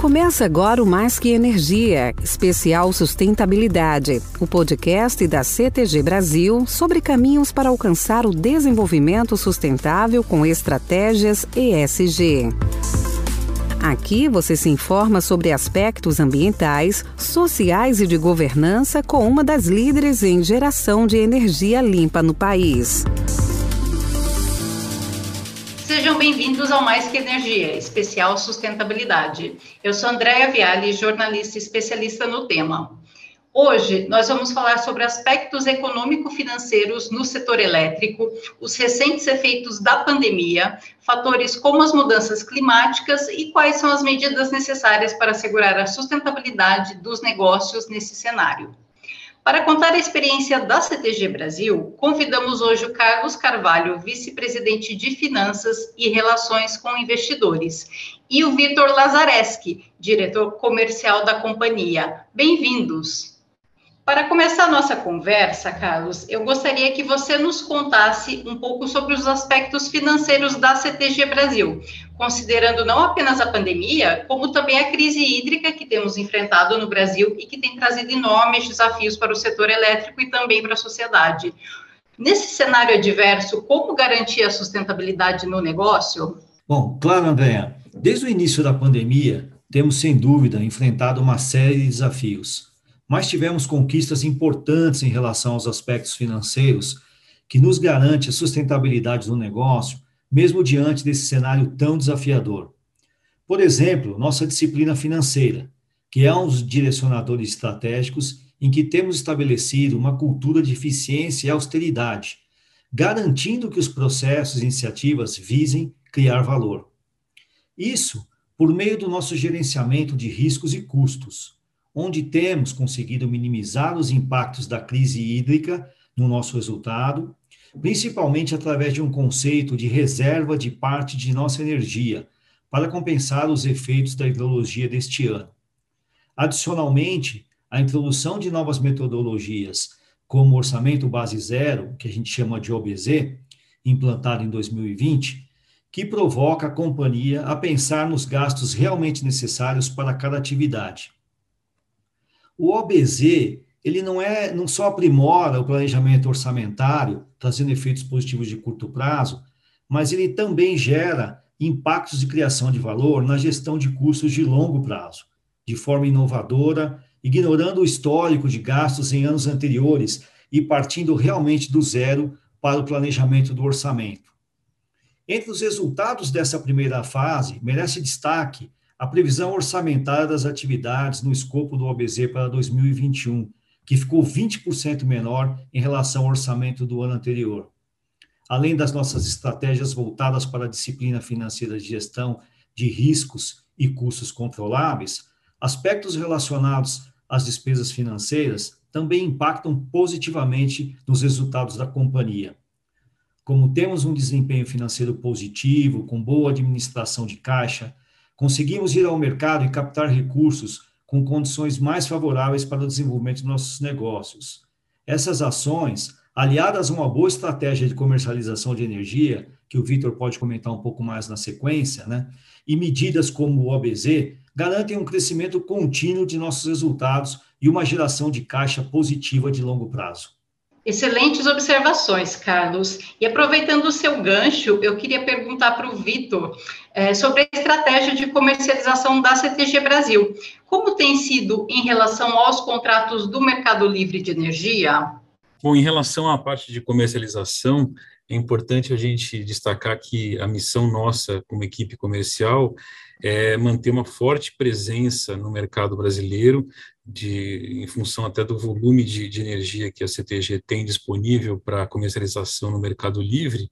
Começa agora o Mais Que Energia, especial Sustentabilidade, o podcast da CTG Brasil sobre caminhos para alcançar o desenvolvimento sustentável com estratégias ESG. Aqui você se informa sobre aspectos ambientais, sociais e de governança com uma das líderes em geração de energia limpa no país. Sejam bem-vindos ao Mais Que Energia, especial sustentabilidade. Eu sou Andréa Viale, jornalista especialista no tema. Hoje nós vamos falar sobre aspectos econômico-financeiros no setor elétrico, os recentes efeitos da pandemia, fatores como as mudanças climáticas e quais são as medidas necessárias para assegurar a sustentabilidade dos negócios nesse cenário. Para contar a experiência da CTG Brasil, convidamos hoje o Carlos Carvalho, vice-presidente de Finanças e Relações com Investidores, e o Vitor Lazareski, diretor comercial da companhia. Bem-vindos! Para começar a nossa conversa, Carlos, eu gostaria que você nos contasse um pouco sobre os aspectos financeiros da CTG Brasil, considerando não apenas a pandemia, como também a crise hídrica que temos enfrentado no Brasil e que tem trazido enormes desafios para o setor elétrico e também para a sociedade. Nesse cenário adverso, como garantir a sustentabilidade no negócio? Bom, claro, Andréa. Desde o início da pandemia, temos sem dúvida enfrentado uma série de desafios mas tivemos conquistas importantes em relação aos aspectos financeiros, que nos garante a sustentabilidade do negócio, mesmo diante desse cenário tão desafiador. Por exemplo, nossa disciplina financeira, que é um dos direcionadores estratégicos em que temos estabelecido uma cultura de eficiência e austeridade, garantindo que os processos e iniciativas visem criar valor. Isso por meio do nosso gerenciamento de riscos e custos, onde temos conseguido minimizar os impactos da crise hídrica no nosso resultado, principalmente através de um conceito de reserva de parte de nossa energia para compensar os efeitos da hidrologia deste ano. Adicionalmente, a introdução de novas metodologias, como o orçamento base zero, que a gente chama de OBZ, implantado em 2020, que provoca a companhia a pensar nos gastos realmente necessários para cada atividade o OBZ, ele não é, não só aprimora o planejamento orçamentário, trazendo efeitos positivos de curto prazo, mas ele também gera impactos de criação de valor na gestão de custos de longo prazo, de forma inovadora, ignorando o histórico de gastos em anos anteriores e partindo realmente do zero para o planejamento do orçamento. Entre os resultados dessa primeira fase, merece destaque a previsão orçamentária das atividades no escopo do OBZ para 2021, que ficou 20% menor em relação ao orçamento do ano anterior. Além das nossas estratégias voltadas para a disciplina financeira de gestão de riscos e custos controláveis, aspectos relacionados às despesas financeiras também impactam positivamente nos resultados da companhia. Como temos um desempenho financeiro positivo, com boa administração de caixa, conseguimos ir ao mercado e captar recursos com condições mais favoráveis para o desenvolvimento de nossos negócios. Essas ações, aliadas a uma boa estratégia de comercialização de energia, que o Vitor pode comentar um pouco mais na sequência, né? e medidas como o OBZ, garantem um crescimento contínuo de nossos resultados e uma geração de caixa positiva de longo prazo. Excelentes observações, Carlos. E aproveitando o seu gancho, eu queria perguntar para o Vitor é, sobre a estratégia de comercialização da CTG Brasil. Como tem sido em relação aos contratos do Mercado Livre de Energia? Bom, em relação à parte de comercialização, é importante a gente destacar que a missão nossa como equipe comercial é manter uma forte presença no mercado brasileiro, de, em função até do volume de, de energia que a CTG tem disponível para comercialização no mercado livre.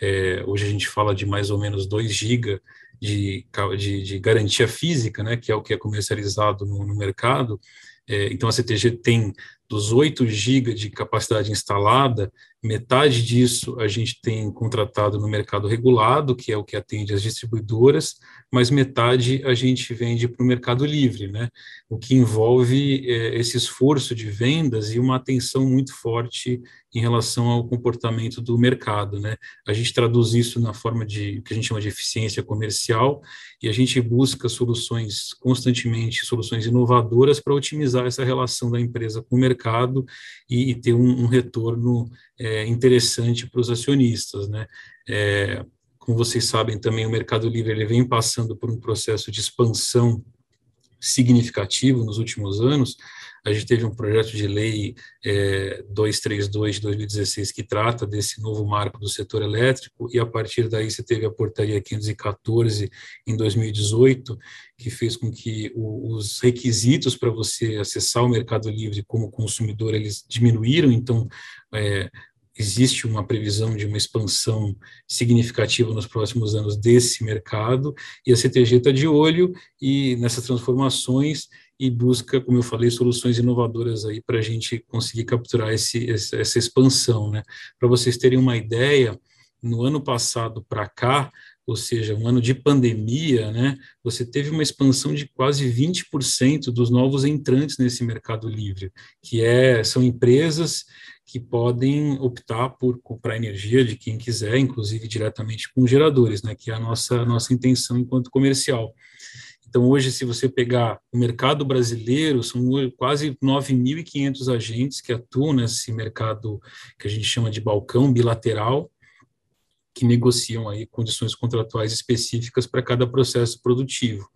É, hoje a gente fala de mais ou menos 2 GB de, de, de, garantia física, né, que é o que é comercializado no, no mercado. É, então a CTG tem dos 8 GB de capacidade instalada, Metade disso a gente tem contratado no mercado regulado, que é o que atende as distribuidoras, mas metade a gente vende para o mercado livre, né? O que envolve é, esse esforço de vendas e uma atenção muito forte em relação ao comportamento do mercado, né? A gente traduz isso na forma de que a gente chama de eficiência comercial e a gente busca soluções constantemente, soluções inovadoras para otimizar essa relação da empresa com o mercado e, e ter um, um retorno é, interessante para os acionistas, né? É, como vocês sabem também, o Mercado Livre ele vem passando por um processo de expansão significativo nos últimos anos. A gente teve um projeto de lei é, 232 de 2016 que trata desse novo marco do setor elétrico, e a partir daí você teve a portaria 514 em 2018, que fez com que o, os requisitos para você acessar o Mercado Livre como consumidor eles diminuíram, então é, existe uma previsão de uma expansão significativa nos próximos anos desse mercado, e a CTG está de olho e nessas transformações e busca, como eu falei, soluções inovadoras aí para a gente conseguir capturar esse, essa expansão, né? Para vocês terem uma ideia, no ano passado para cá, ou seja, um ano de pandemia, né, você teve uma expansão de quase 20% dos novos entrantes nesse mercado livre, que é, são empresas que podem optar por comprar energia de quem quiser, inclusive diretamente com geradores, né, que é a nossa, nossa intenção enquanto comercial. Então, hoje, se você pegar o mercado brasileiro, são quase 9.500 agentes que atuam nesse mercado que a gente chama de balcão bilateral, que negociam aí condições contratuais específicas para cada processo produtivo.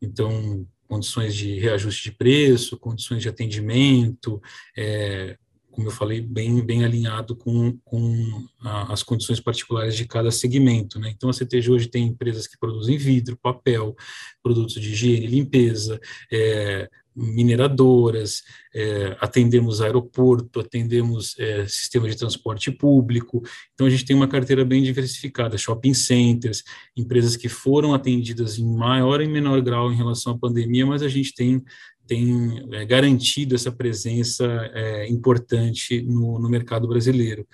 Então, condições de reajuste de preço, condições de atendimento, é, como eu falei, bem, bem alinhado com, com a, as condições particulares de cada segmento. Né? Então, a CTG hoje tem empresas que produzem vidro, papel, produtos de higiene limpeza, é, mineradoras, é, atendemos aeroporto, atendemos é, sistema de transporte público. Então, a gente tem uma carteira bem diversificada, shopping centers, empresas que foram atendidas em maior e menor grau em relação à pandemia, mas a gente tem tem é, garantido essa presença é, importante no, no, mercado brasileiro.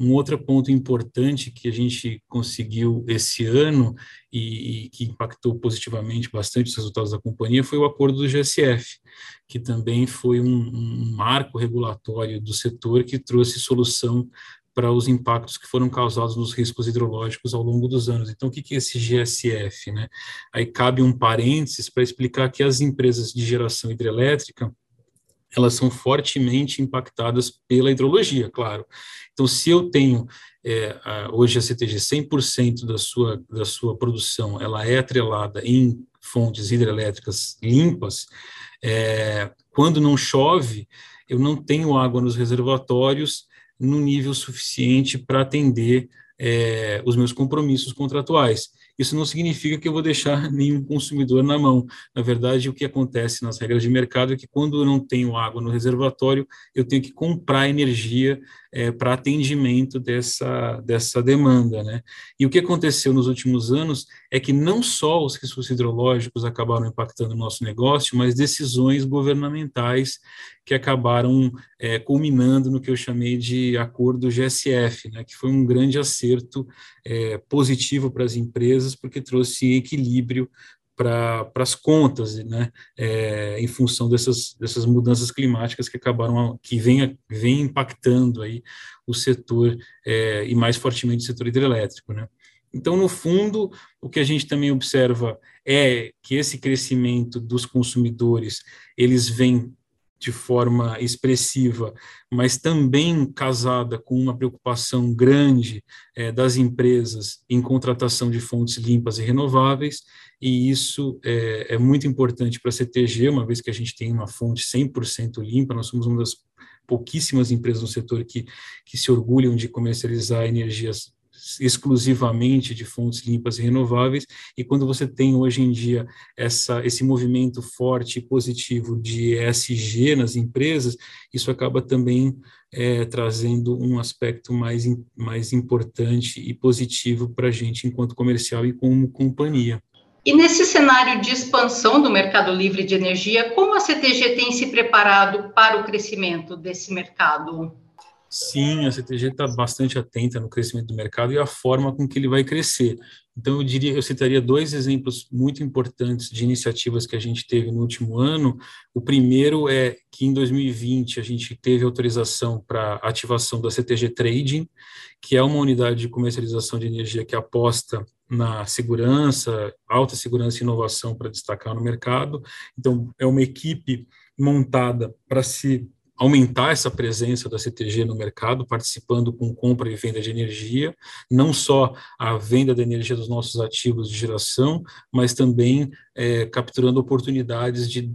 Um outro ponto importante que a gente conseguiu esse ano e, e, que impactou positivamente bastante os resultados da companhia foi o acordo do GSF, que também foi um, um marco regulatório do setor que trouxe solução para os impactos que foram causados nos riscos hidrológicos ao longo dos anos. Então, o que é esse GSF? Né? Aí cabe um parênteses para explicar que as empresas de geração hidrelétrica elas são fortemente impactadas pela hidrologia, claro. Então, se eu tenho é, hoje a CTG 100% da sua, da sua produção ela é atrelada em fontes hidrelétricas limpas, é, quando não chove, eu não tenho água nos reservatórios no nível suficiente para atender é, os meus compromissos contratuais. Isso não significa que eu vou deixar nenhum consumidor na mão. Na verdade, o que acontece nas regras de mercado é que quando eu não tenho água no reservatório, eu tenho que comprar energia é, para atendimento dessa, dessa demanda. Né? E o que aconteceu nos últimos anos é que não só os riscos hidrológicos acabaram impactando o nosso negócio, mas decisões governamentais que acabaram é, culminando no que eu chamei de acordo GSF, né, que foi um grande acerto é, positivo para as empresas, porque trouxe equilíbrio para as contas, né, é, em função dessas, dessas mudanças climáticas que acabaram, que vem, vem impactando aí o setor, é, e mais fortemente o setor hidrelétrico, né. Então, no fundo, o que a gente também observa é que esse crescimento dos consumidores, eles vêm de forma expressiva, mas também casada com uma preocupação grande é, das empresas em contratação de fontes limpas e renováveis, e isso é, é muito importante para a CTG, uma vez que a gente tem uma fonte 100% limpa, nós somos uma das pouquíssimas empresas no setor que, que se orgulham de comercializar energias exclusivamente de fontes limpas e renováveis, e quando você tem hoje em dia essa, esse movimento forte e positivo de ESG nas empresas, isso acaba também é, trazendo um aspecto mais, mais importante e positivo para a gente enquanto comercial e como companhia. E nesse cenário de expansão do mercado livre de energia, como a CTG tem se preparado para o crescimento desse mercado? Sim, a CTG está bastante atenta no crescimento do mercado e a forma com que ele vai crescer. Então, eu diria, eu citaria dois exemplos muito importantes de iniciativas que a gente teve no último ano. O primeiro é que em 2020 a gente teve autorização para ativação da CTG Trading, que é uma unidade de comercialização de energia que aposta na segurança, alta segurança e inovação para destacar no mercado. Então, é uma equipe montada para se aumentar essa presença da CTG no mercado, participando com compra e venda de energia, não só a venda da energia dos nossos ativos de geração, mas também é, capturando oportunidades de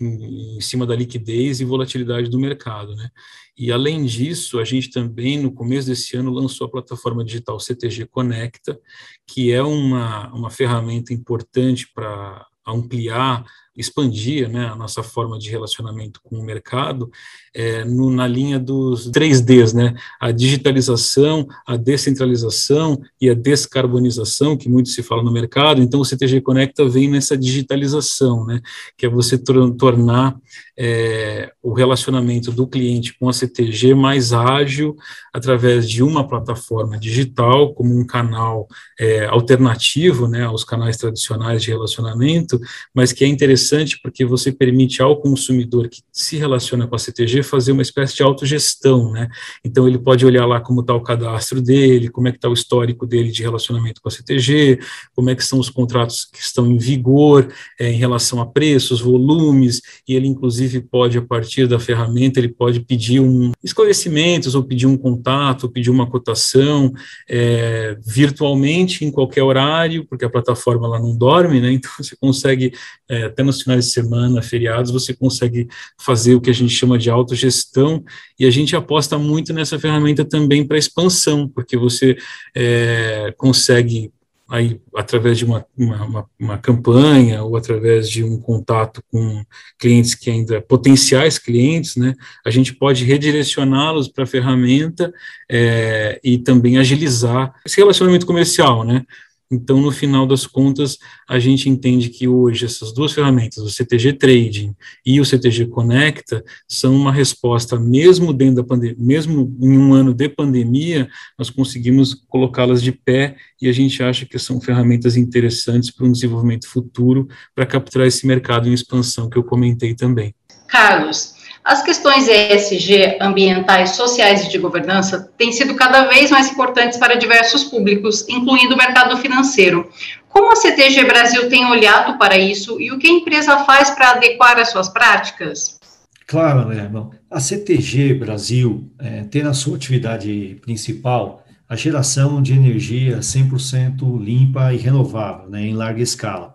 em, cima da liquidez e volatilidade do mercado, né? E além disso, a gente também no começo desse ano lançou a plataforma digital CTG Conecta, que é uma, uma ferramenta importante para ampliar expandir né, a nossa forma de relacionamento com o mercado é, no, na linha dos 3Ds, né, a digitalização, a descentralização e a descarbonização, que muito se fala no mercado, então o CTG Conecta vem nessa digitalização, né, que é você tornar é, o relacionamento do cliente com a CTG mais ágil através de uma plataforma digital, como um canal é, alternativo né, aos canais tradicionais de relacionamento, mas que é interessante interessante porque você permite ao consumidor que se relaciona com a CTG fazer uma espécie de autogestão, né? Então ele pode olhar lá como está o cadastro dele, como é que está o histórico dele de relacionamento com a CTG, como é que são os contratos que estão em vigor é, em relação a preços, volumes, e ele inclusive pode, a partir da ferramenta, ele pode pedir um esclarecimentos, ou pedir um contato, ou pedir uma cotação é, virtualmente em qualquer horário, porque a plataforma ela não dorme, né? Então você consegue é, até no nos finais de semana, feriados, você consegue fazer o que a gente chama de autogestão, e a gente aposta muito nessa ferramenta também para expansão, porque você é, consegue aí através de uma, uma, uma, campanha ou através de um contato com clientes que ainda potenciais clientes, né, a gente pode redirecioná-los para a ferramenta é, e também agilizar esse relacionamento comercial, né, então, no final das contas, a gente entende que hoje essas duas ferramentas, o CTG Trading e o CTG Conecta, são uma resposta, mesmo dentro da pandemia, mesmo em um ano de pandemia, nós conseguimos colocá-las de pé e a gente acha que são ferramentas interessantes para um desenvolvimento futuro, para capturar esse mercado em expansão que eu comentei também. Carlos, as questões ESG, ambientais, sociais e de governança têm sido cada vez mais importantes para diversos públicos, incluindo o mercado financeiro. Como a CTG Brasil tem olhado para isso e o que a empresa faz para adequar as suas práticas? Claro, André. A CTG Brasil é, tem na sua atividade principal a geração de energia 100% limpa e renovável, né, em larga escala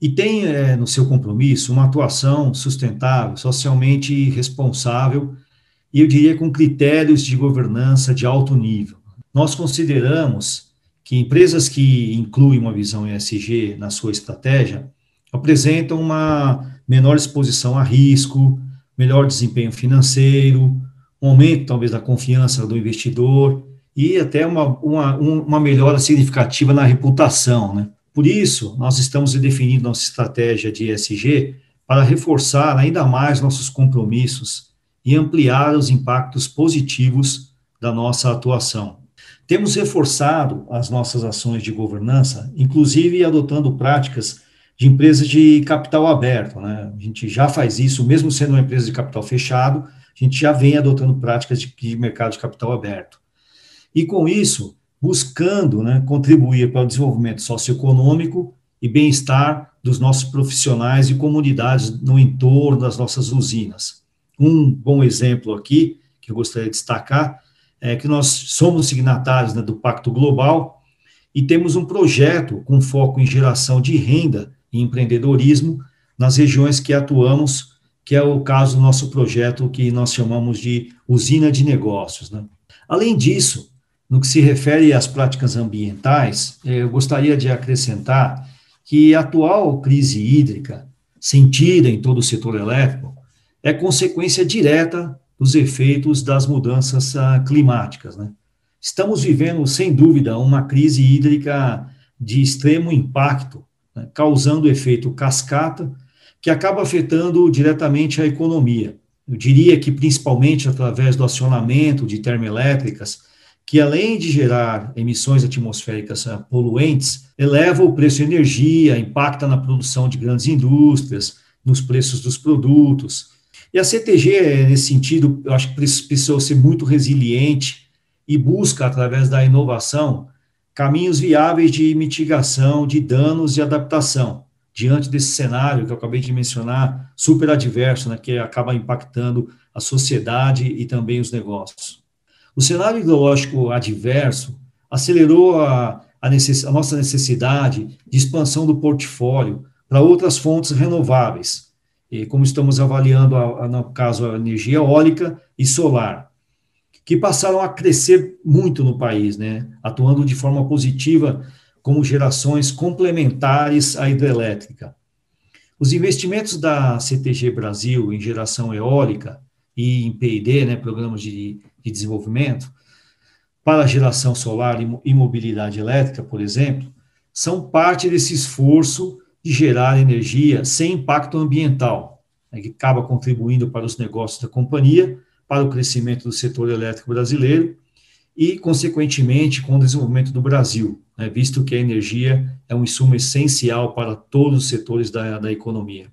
e tem é, no seu compromisso uma atuação sustentável, socialmente responsável e eu diria com critérios de governança de alto nível. Nós consideramos que empresas que incluem uma visão ESG na sua estratégia apresentam uma menor exposição a risco, melhor desempenho financeiro, um aumento talvez da confiança do investidor e até uma, uma, uma melhora significativa na reputação, né? Por isso, nós estamos definindo nossa estratégia de ESG para reforçar ainda mais nossos compromissos e ampliar os impactos positivos da nossa atuação. Temos reforçado as nossas ações de governança, inclusive adotando práticas de empresas de capital aberto. Né? A gente já faz isso, mesmo sendo uma empresa de capital fechado, a gente já vem adotando práticas de, de mercado de capital aberto. E com isso, buscando né, contribuir para o desenvolvimento socioeconômico e bem-estar dos nossos profissionais e comunidades no entorno das nossas usinas. Um bom exemplo aqui, que eu gostaria de destacar, é que nós somos signatários né, do Pacto Global e temos um projeto com foco em geração de renda e empreendedorismo nas regiões que atuamos, que é o caso do nosso projeto que nós chamamos de usina de negócios. Né? Além disso, no que se refere às práticas ambientais, eh, eu gostaria de acrescentar que a atual crise hídrica, sentida em todo o setor elétrico, é consequência direta dos efeitos das mudanças ah, climáticas. Né? Estamos vivendo, sem dúvida, uma crise hídrica de extremo impacto, né? causando efeito cascata, que acaba afetando diretamente a economia, Eu diria que principalmente através do acionamento de termoelétricas, que além de gerar emissões atmosféricas ah, poluentes, eleva o preço de energia, impacta na produção de grandes indústrias, nos preços dos produtos. E a CTG, nesse sentido, eu acho que precisou ser muito resiliente e busca, através da inovação, caminhos viáveis de mitigação de danos e adaptação diante desse cenário que eu acabei de mencionar, super adverso, né, que acaba impactando a sociedade e também os negócios. O cenário ideológico adverso acelerou a, a, necess, a nossa necessidade de expansão do portfólio para outras fontes renováveis, e como estamos avaliando, a, a, no caso, a energia eólica e solar, que passaram a crescer muito no país, né, atuando de forma positiva como gerações complementares à hidrelétrica. Os investimentos da CTG Brasil em geração eólica e em P&D, né, programas de, de desenvolvimento, para geração solar e mobilidade elétrica, por exemplo, são parte desse esforço de gerar energia sem impacto ambiental, né, que acaba contribuindo para os negócios da companhia, para o crescimento do setor elétrico brasileiro e, consequentemente, com o desenvolvimento do Brasil, né, visto que a energia é um insumo essencial para todos os setores da, da economia.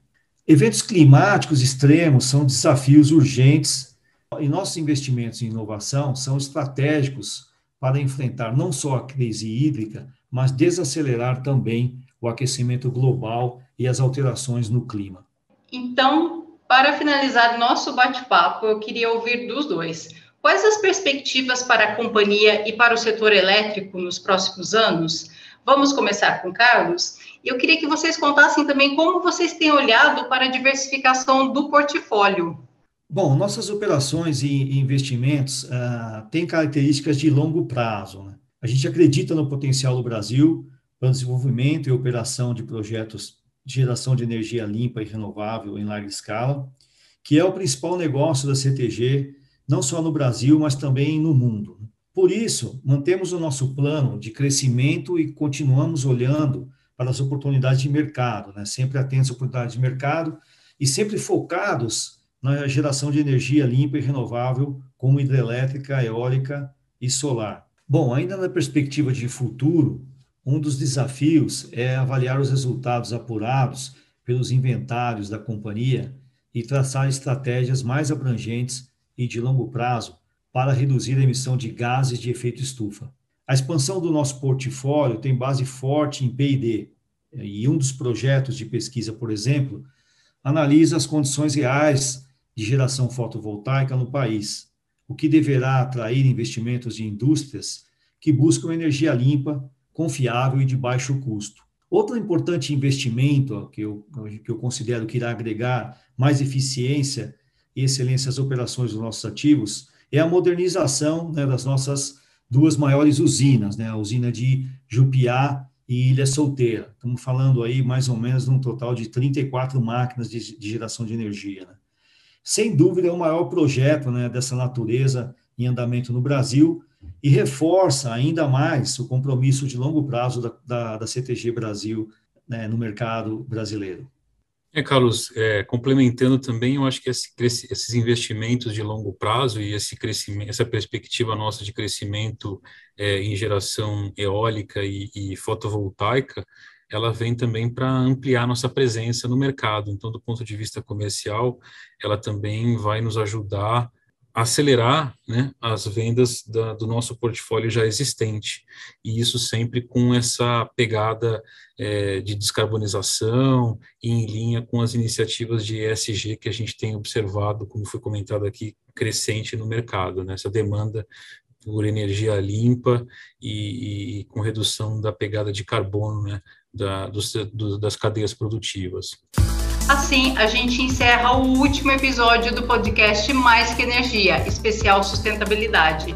Eventos climáticos extremos são desafios urgentes e nossos investimentos em inovação são estratégicos para enfrentar não só a crise hídrica, mas desacelerar também o aquecimento global e as alterações no clima. Então, para finalizar nosso bate-papo, eu queria ouvir dos dois. Quais as perspectivas para a companhia e para o setor elétrico nos próximos anos? Vamos começar com Carlos. Eu queria que vocês contassem também como vocês têm olhado para a diversificação do portfólio. Bom, nossas operações e investimentos uh, têm características de longo prazo. Né? A gente acredita no potencial do Brasil para o desenvolvimento e operação de projetos de geração de energia limpa e renovável em larga escala, que é o principal negócio da CTG não só no Brasil, mas também no mundo. Por isso, mantemos o nosso plano de crescimento e continuamos olhando para as oportunidades de mercado, né? sempre atentos às oportunidades de mercado e sempre focados na geração de energia limpa e renovável, como hidrelétrica, eólica e solar. Bom, ainda na perspectiva de futuro, um dos desafios é avaliar os resultados apurados pelos inventários da companhia e traçar estratégias mais abrangentes e de longo prazo para reduzir a emissão de gases de efeito estufa. A expansão do nosso portfólio tem base forte em P&D, e um dos projetos de pesquisa, por exemplo, analisa as condições reais de geração fotovoltaica no país, o que deverá atrair investimentos de indústrias que buscam energia limpa, confiável e de baixo custo. Outro importante investimento que eu, que eu considero que irá agregar mais eficiência e excelência às operações dos nossos ativos é a modernização né, das nossas duas maiores usinas, né, a usina de Jupiá e Ilha Solteira. Estamos falando aí mais ou menos de um total de 34 máquinas de, de geração de energia. Né. Sem dúvida é o maior projeto né, dessa natureza em andamento no Brasil e reforça ainda mais o compromisso de longo prazo da, da, da CTG Brasil né, no mercado brasileiro. É, Carlos, é, complementando também, eu acho que esse, esses investimentos de longo prazo e esse crescimento, essa perspectiva nossa de crescimento é, em geração eólica e, e fotovoltaica, ela vem também para ampliar nossa presença no mercado. Então, do ponto de vista comercial, ela também vai nos ajudar acelerar né, as vendas da, do nosso portfólio já existente, e isso sempre com essa pegada é, de descarbonização e em linha com as iniciativas de ESG que a gente tem observado, como foi comentado aqui, crescente no mercado, né, essa demanda por energia limpa e, e com redução da pegada de carbono né, da, do, das cadeias produtivas. Assim, a gente encerra o último episódio do podcast Mais que Energia, especial sustentabilidade.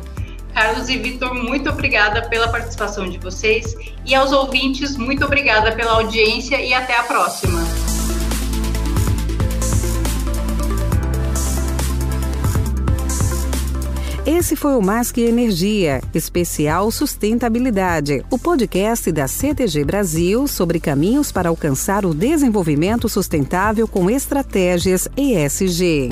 Carlos e Vitor, muito obrigada pela participação de vocês e aos ouvintes, muito obrigada pela audiência e até a próxima. Esse foi o Mais que Energia, especial Sustentabilidade, o podcast da CTG Brasil sobre caminhos para alcançar o desenvolvimento sustentável com estratégias ESG.